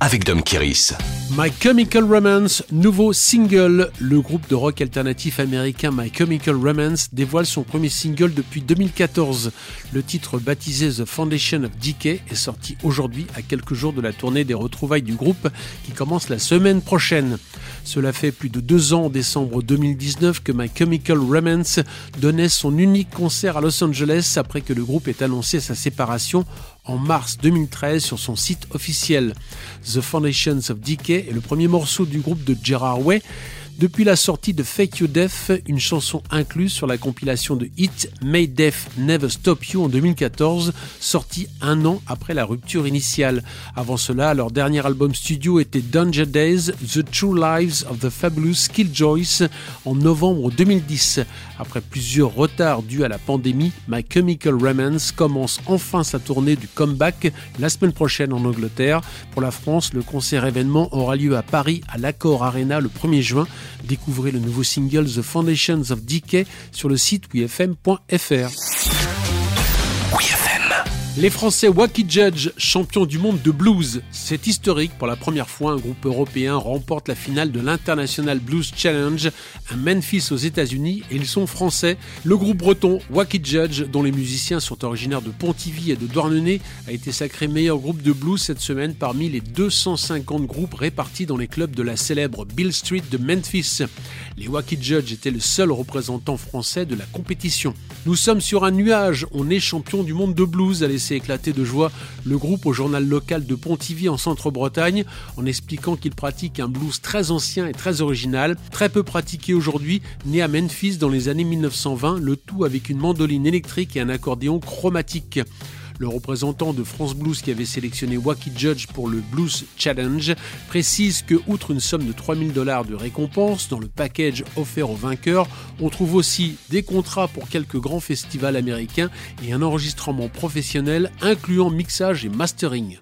avec Dom Kiris. My Chemical Romance, nouveau single. Le groupe de rock alternatif américain My Chemical Romance dévoile son premier single depuis 2014. Le titre baptisé The Foundation of Decay est sorti aujourd'hui à quelques jours de la tournée des retrouvailles du groupe qui commence la semaine prochaine. Cela fait plus de deux ans en décembre 2019 que My Chemical Romance donnait son unique concert à Los Angeles après que le groupe ait annoncé sa séparation en mars 2013 sur son site officiel. The Foundations of Decay est le premier morceau du groupe de Gerard Way depuis la sortie de Fake You Death, une chanson incluse sur la compilation de hit May Death Never Stop You en 2014, sortie un an après la rupture initiale. Avant cela, leur dernier album studio était Danger Days, The True Lives of the Fabulous Killjoys en novembre 2010. Après plusieurs retards dus à la pandémie, My Chemical Romance commence enfin sa tournée du comeback la semaine prochaine en Angleterre. Pour la France, le concert événement aura lieu à Paris à l'Accor Arena le 1er juin Découvrez le nouveau single The Foundations of Decay sur le site wfm.fr. Les Français Wacky Judge, champions du monde de blues. C'est historique. Pour la première fois, un groupe européen remporte la finale de l'International Blues Challenge à Memphis aux États-Unis et ils sont français. Le groupe breton Wacky Judge, dont les musiciens sont originaires de Pontivy et de Douarnenez, a été sacré meilleur groupe de blues cette semaine parmi les 250 groupes répartis dans les clubs de la célèbre Bill Street de Memphis. Les Wacky Judge étaient le seul représentant français de la compétition. Nous sommes sur un nuage, on est champion du monde de blues, a éclater de joie le groupe au journal local de Pontivy en centre-Bretagne en expliquant qu'il pratique un blues très ancien et très original, très peu pratiqué aujourd'hui, né à Memphis dans les années 1920, le tout avec une mandoline électrique et un accordéon chromatique. Le représentant de France Blues qui avait sélectionné Wacky Judge pour le Blues Challenge précise que, outre une somme de 3000 dollars de récompense dans le package offert aux vainqueurs, on trouve aussi des contrats pour quelques grands festivals américains et un enregistrement professionnel incluant mixage et mastering.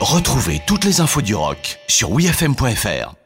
Retrouvez toutes les infos du rock sur wfm.fr.